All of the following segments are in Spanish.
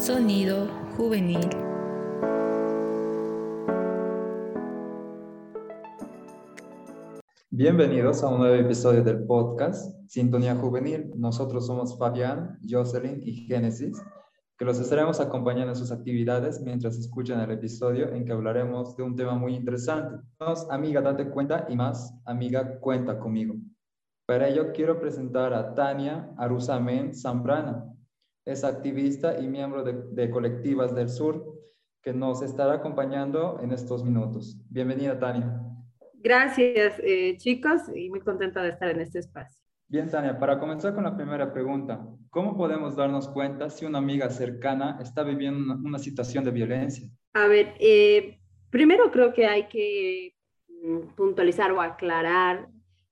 Sonido juvenil. Bienvenidos a un nuevo episodio del podcast Sintonía Juvenil. Nosotros somos Fabián, Jocelyn y Génesis, que los estaremos acompañando en sus actividades mientras escuchan el episodio en que hablaremos de un tema muy interesante. amiga, date cuenta y más, amiga, cuenta conmigo. Para ello quiero presentar a Tania Arusamen Zambrana, es activista y miembro de, Colectivas del Sur, que nos estará acompañando en estos minutos. Bienvenida, Tania. Gracias, eh, chicos, y muy contenta de estar en este espacio. Bien, Tania, para comenzar con la primera pregunta, ¿cómo podemos darnos cuenta si una amiga cercana está viviendo una, situación de violencia? A ver, eh, primero creo que hay que mm, puntualizar o aclarar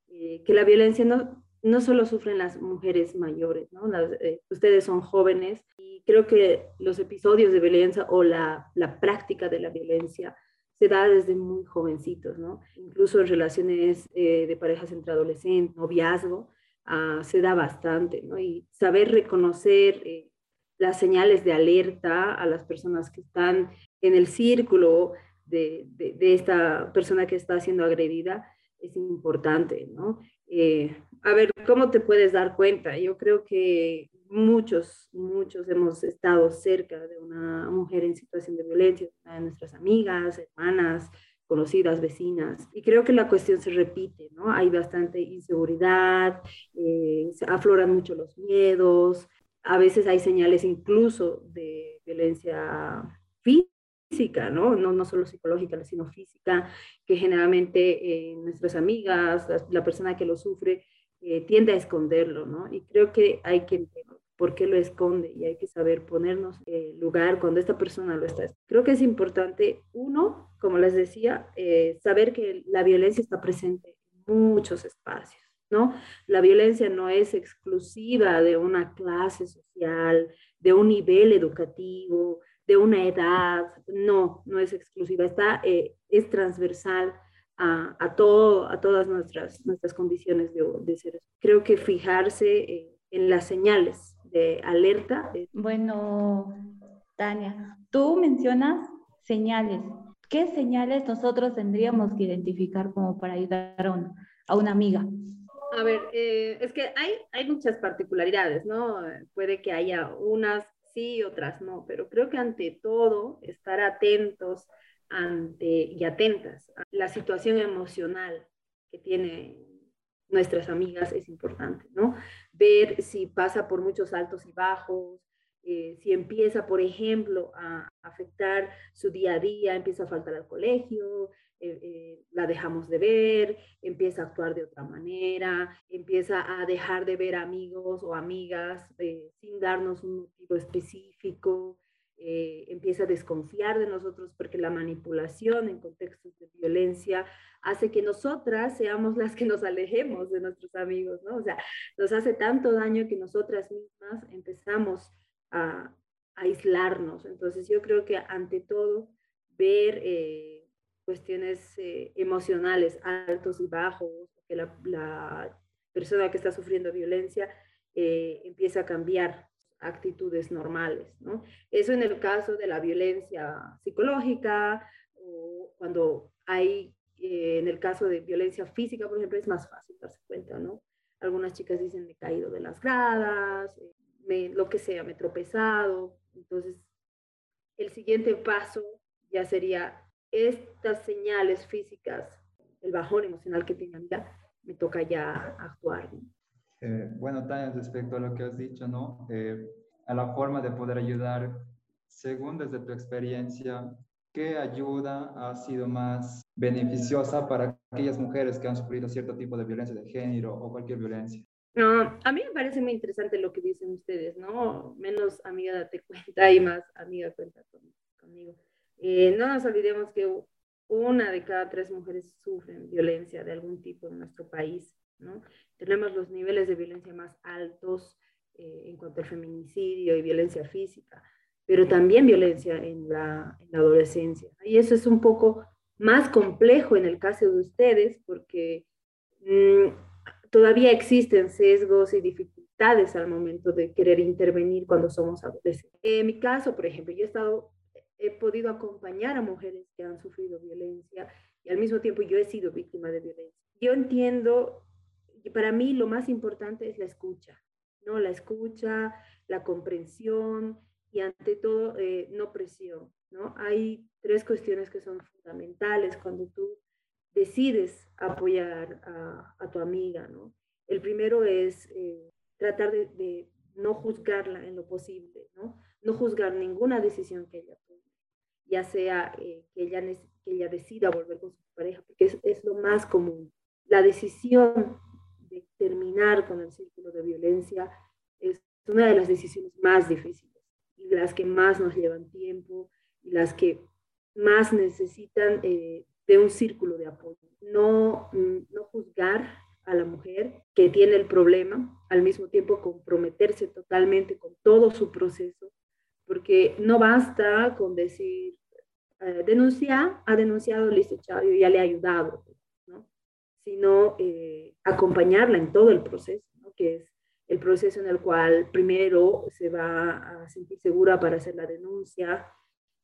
eh, que la violencia no, no solo sufren las mujeres mayores, ¿no? Eh, ustedes son jóvenes y creo que los episodios de violencia o la, la, práctica de la violencia se da desde muy jovencitos, ¿no? Incluso en relaciones eh, de parejas entre adolescentes, noviazgo, uh, se da bastante, ¿no? Y saber reconocer eh, las señales de alerta a las personas que están en el círculo de, de, de esta persona que está siendo agredida es importante, ¿no? Eh, a ver, ¿cómo te puedes dar cuenta? Yo creo que muchos, muchos hemos estado cerca de una mujer en situación de violencia, de nuestras amigas, hermanas, conocidas, vecinas. Y creo que la cuestión se repite, ¿no? Hay bastante inseguridad, eh, se afloran mucho los miedos, a veces hay señales incluso de violencia física física, ¿no? ¿no? No solo psicológica, sino física, que generalmente eh, nuestras amigas, la, persona que lo sufre, eh, tiende a esconderlo, ¿no? Y creo que hay que entender por qué lo esconde y hay que saber ponernos en lugar cuando esta persona lo está. Creo que es importante, uno, como les decía, eh, saber que la violencia está presente en muchos espacios. ¿No? La violencia no es exclusiva de una clase social, de un nivel educativo, de una edad, no, no es exclusiva, está, eh, es transversal a, a, todo, a todas nuestras, nuestras condiciones de, de seres. Creo que fijarse eh, en las señales de alerta. Bueno, Tania, tú mencionas señales. ¿Qué señales nosotros tendríamos que identificar como para ayudar a, a una amiga? A ver, eh, es que hay, hay muchas particularidades, ¿no? Puede que haya unas sí, otras no, pero creo que ante todo estar atentos ante y atentas a la situación emocional que tiene nuestras amigas es importante, ¿no? Ver si pasa por muchos altos y bajos, eh, si empieza, por ejemplo, a afectar su día a día, empieza a faltar al colegio, eh, eh, la dejamos de ver, empieza a actuar de otra manera, empieza a dejar de ver amigos o amigas eh, sin darnos un motivo específico, empieza a desconfiar de nosotros porque la manipulación en contextos de violencia hace que nosotras seamos las que nos alejemos de nuestros amigos, ¿no? O sea, nos hace tanto daño que nosotras mismas empezamos a, aislarnos. Entonces yo creo que ante todo ver cuestiones eh, emocionales altos y bajos, que la, persona que está sufriendo violencia eh, empieza a cambiar actitudes normales. ¿no? Eso en el caso de la violencia psicológica o cuando hay, eh, en el caso de violencia física, por ejemplo, es más fácil darse cuenta, ¿no? Algunas chicas dicen me he caído de las gradas, lo que sea, me he tropezado. Entonces, el siguiente paso ya sería estas señales físicas, el bajón emocional que tenga me toca ya actuar. Eh, bueno, Tania, respecto a lo que has dicho, ¿no? Eh, a la forma de poder ayudar, según desde tu experiencia, ¿qué ayuda ha sido más beneficiosa para aquellas mujeres que han sufrido cierto tipo de violencia de género o cualquier violencia? No, a mí me parece muy interesante lo que dicen ustedes, ¿no? Menos amiga date cuenta y más amiga cuenta conmigo. Eh, no nos olvidemos que una de cada tres mujeres sufren violencia de algún tipo en nuestro país. ¿no? Tenemos los niveles de violencia más altos eh, en cuanto al feminicidio y violencia física, pero también violencia en la, en la, adolescencia. Y eso es un poco más complejo en el caso de ustedes porque mmm, todavía existen sesgos y dificultades al momento de querer intervenir cuando somos adolescentes. En mi caso, por ejemplo, yo he estado, he podido acompañar a mujeres que han sufrido violencia y al mismo tiempo yo he sido víctima de violencia. Yo entiendo, y para mí lo más importante es la escucha, ¿no? La escucha, la comprensión y ante todo eh, no presión, ¿no? Hay tres cuestiones que son fundamentales cuando tú decides apoyar a, tu amiga, ¿no? El primero es eh, tratar de, no juzgarla en lo posible, ¿no? No juzgar ninguna decisión que ella tome, ya sea eh, que, ella, que ella decida volver con su pareja, porque es, es lo más común. La decisión de terminar con el círculo de violencia es una de las decisiones más difíciles y las que más nos llevan tiempo y las que más necesitan eh, de un círculo de apoyo. No, mm, no juzgar a la mujer que tiene el problema, al mismo tiempo comprometerse totalmente con todo su proceso, porque no basta con decir, eh, denunciar, ha denunciado, listo, chao, yo ya le he ayudado, ¿no? sino eh, acompañarla en todo el proceso, ¿no? que es el proceso en el cual primero se va a sentir segura para hacer la denuncia,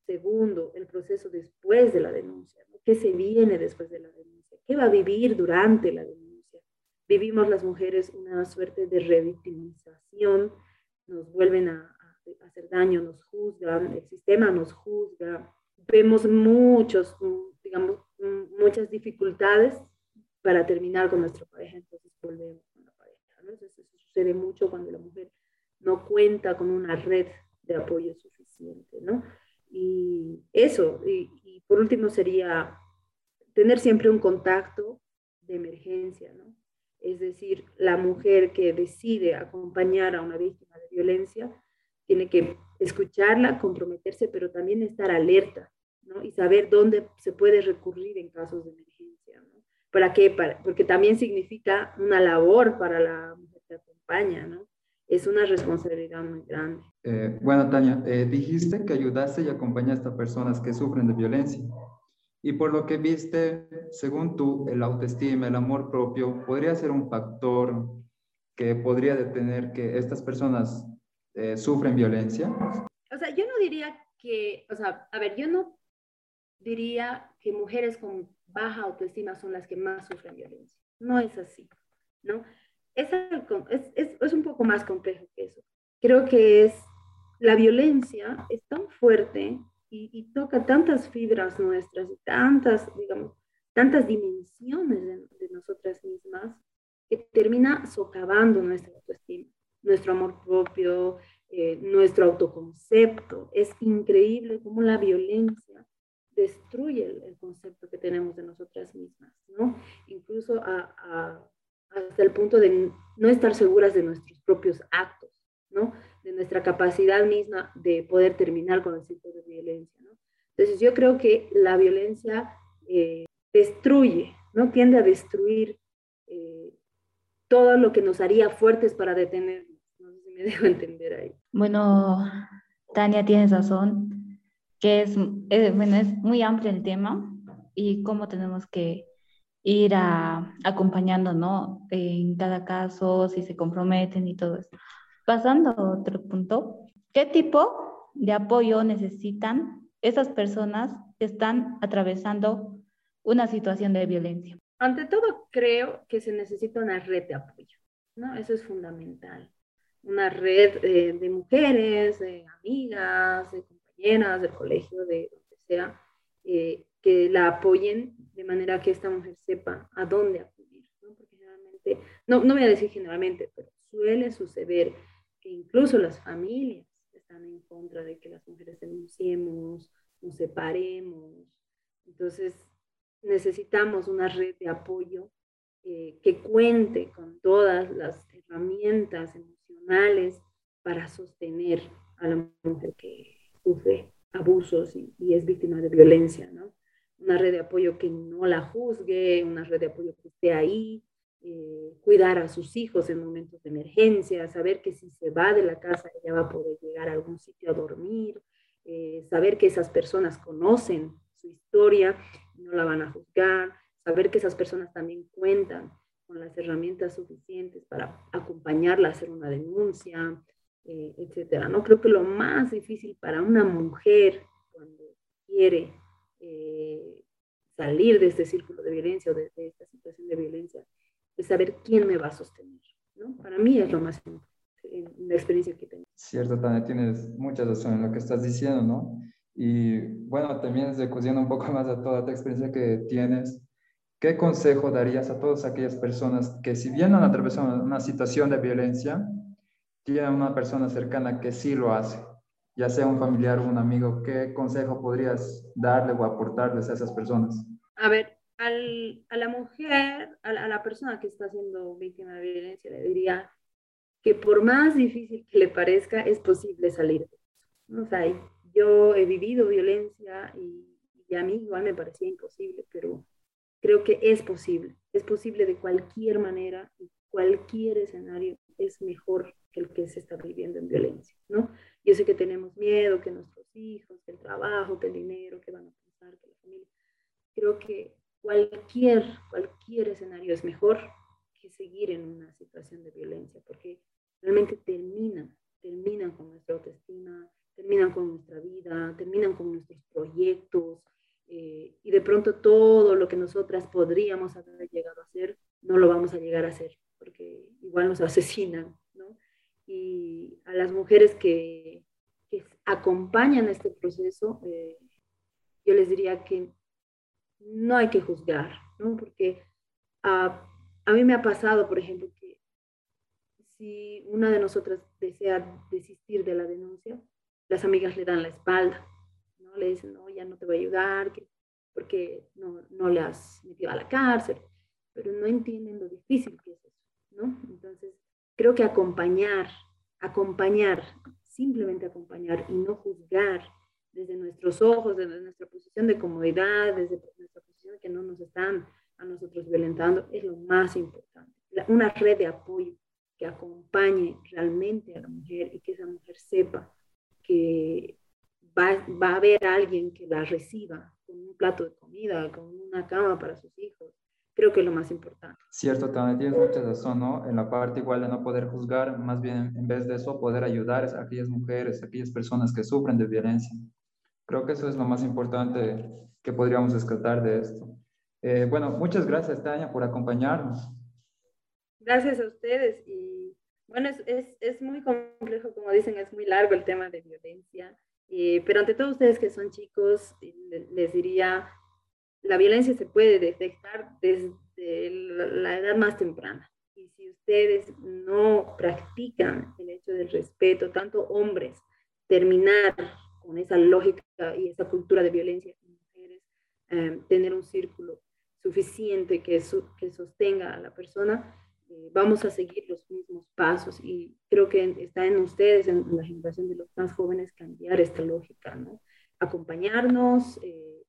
segundo, el proceso después de la denuncia, ¿Qué se viene después de la denuncia? ¿Qué va a vivir durante la denuncia? Vivimos las mujeres una suerte de revictimización, nos vuelven a, hacer daño, nos juzgan, el sistema nos juzga, vemos muchos, digamos, muchas dificultades para terminar con nuestra pareja, entonces volvemos con la pareja. Eso sucede mucho cuando la mujer no cuenta con una red de apoyo suficiente, ¿no? Y eso, y, por último sería tener siempre un contacto de emergencia, ¿no? Es decir, la mujer que decide acompañar a una víctima de violencia tiene que escucharla, comprometerse, pero también estar alerta, ¿no? Y saber dónde se puede recurrir en casos de emergencia, ¿no? ¿Para qué? Para, porque también significa una labor para la mujer que acompaña, ¿no? Es una responsabilidad muy grande. Eh, bueno, Tania, eh, dijiste que ayudaste y acompañaste a personas que sufren de violencia. Y por lo que viste, según tú, el autoestima, el amor propio, podría ser un factor que podría detener que estas personas eh, sufren violencia. O sea, yo no diría que, o sea, a ver, yo no diría que mujeres con baja autoestima son las que más sufren violencia. No es así, ¿no? Es, un poco más complejo que eso. Creo que es la violencia es tan fuerte y, toca tantas fibras nuestras y tantas, digamos, tantas dimensiones de, nosotras mismas que termina socavando nuestra autoestima, nuestro amor propio, eh, nuestro autoconcepto. Es increíble cómo la violencia destruye el, concepto que tenemos de nosotras mismas, ¿no? Incluso a hasta el punto de no estar seguras de nuestros propios actos, ¿no? De nuestra capacidad misma de poder terminar con el ciclo de violencia. Entonces yo creo que la violencia eh, destruye, ¿no? Tiende a destruir eh, todo lo que nos haría fuertes para detenernos. No sé si me dejo entender ahí. Bueno, Tania, tienes razón, que es, eh, bueno, es muy amplio el tema y cómo tenemos que ir a, acompañando, ¿no? En cada caso, si se comprometen y todo eso. Pasando a otro punto, ¿qué tipo de apoyo necesitan esas personas que están atravesando una situación de violencia? Ante todo, creo que se necesita una red de apoyo, ¿no? Eso es fundamental. Una red de mujeres, de amigas, de compañeras del colegio, de donde sea, eh, que la apoyen de manera que esta mujer sepa a dónde acudir, ¿no? Porque generalmente, no, no voy a decir generalmente, pero suele suceder que incluso las familias están en contra de que las mujeres denunciemos, nos separemos. Entonces, necesitamos una red de apoyo eh, que cuente con todas las herramientas emocionales para sostener a la mujer que sufre abusos y, y es víctima de violencia, ¿no? Una red de apoyo que no la juzgue, una red de apoyo que esté ahí, eh, cuidar a sus hijos en momentos de emergencia, saber que si se va de la casa ella va a poder llegar a algún sitio a dormir, eh, saber que esas personas conocen su historia y no la van a juzgar, saber que esas personas también cuentan con las herramientas suficientes para acompañarla a hacer una denuncia, eh, etcétera. No creo que lo más difícil para una mujer cuando quiere eh, salir de este círculo de violencia o de, esta situación de violencia es saber quién me va a sostener. ¿no? Para mí es lo más importante en la experiencia que tengo. Cierto, Tania, tienes mucha razón en lo que estás diciendo, ¿no? Y bueno, también recurriendo un poco más a toda tu experiencia que tienes, ¿qué consejo darías a todas aquellas personas que si bien han atravesado una situación de violencia, tienen una persona cercana que sí lo hace? Ya sea un familiar o un amigo, ¿qué consejo podrías darle o aportarles a esas personas? A ver, a la mujer, a la, persona que está siendo víctima de violencia, le diría que por más difícil que le parezca, es posible salir de eso. O sea, yo he vivido violencia y, a mí igual me parecía imposible, pero creo que es posible. Es posible de cualquier manera y cualquier escenario es mejor que el que se está viviendo en violencia, ¿no? Yo sé que tenemos miedo, que nuestros hijos, que el trabajo, que el dinero, que van a pensar, que la familia. Creo que cualquier, cualquier escenario es mejor que seguir en una situación de violencia, porque realmente terminan, terminan con nuestra autoestima, terminan con nuestra vida, terminan con nuestros proyectos, eh, y de pronto todo lo que nosotras podríamos haber llegado a hacer, no lo vamos a llegar a hacer, porque igual nos asesinan. Y a las mujeres que, que acompañan este proceso, eh, yo les diría que no hay que juzgar, ¿no? Porque a, a mí me ha pasado, por ejemplo, que si una de nosotras desea desistir de la denuncia, las amigas le dan la espalda, ¿no? Le dicen, no, ya no te voy a ayudar, porque no, no le has metido a la cárcel, pero no entienden lo difícil que es eso, ¿no? Entonces, creo que acompañar, acompañar, simplemente acompañar y no juzgar desde nuestros ojos, desde nuestra posición de comodidad, desde nuestra posición de que no nos están a nosotros violentando, es lo más importante. una red de apoyo que acompañe realmente a la mujer y que esa mujer sepa que va, va, a haber alguien que la reciba con un plato de comida, con una cama para sus hijos. Creo que es lo más importante. Cierto, también tienes mucha razón, ¿no? En la parte igual de no poder juzgar, más bien en vez de eso, poder ayudar a aquellas mujeres, a aquellas personas que sufren de violencia. Creo que eso es lo más importante que podríamos rescatar de esto. Eh, bueno, muchas gracias, Tania, por acompañarnos. Gracias a ustedes y bueno, es, es, es, muy complejo, como dicen, es muy largo el tema de violencia, eh, pero ante todo ustedes que son chicos, les diría, la violencia se puede detectar desde la edad más temprana. Y si ustedes no practican el hecho del respeto, tanto hombres, terminar con esa lógica y esa cultura de violencia en mujeres, eh, tener un círculo suficiente que, que sostenga a la persona, eh, vamos a seguir los mismos pasos y creo que está en ustedes, en la generación de los más jóvenes, cambiar esta lógica, ¿no? Acompañarnos eh,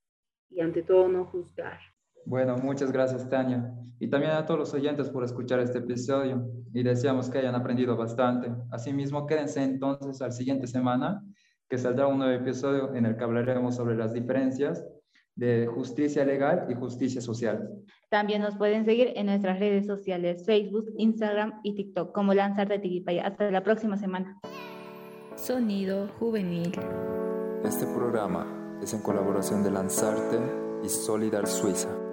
y ante todo no juzgar. Bueno, muchas gracias Tania y también a todos los oyentes por escuchar este episodio y deseamos que hayan aprendido bastante. Asimismo, quédense entonces al siguiente semana que saldrá un nuevo episodio en el que hablaremos sobre las diferencias de justicia legal y justicia social. También nos pueden seguir en nuestras redes sociales, Facebook, Instagram y TikTok, como Lanzarte Tiquipaya. Hasta la próxima semana. Sonido juvenil. Este programa es en colaboración de Lanzarte y Solidar Suiza.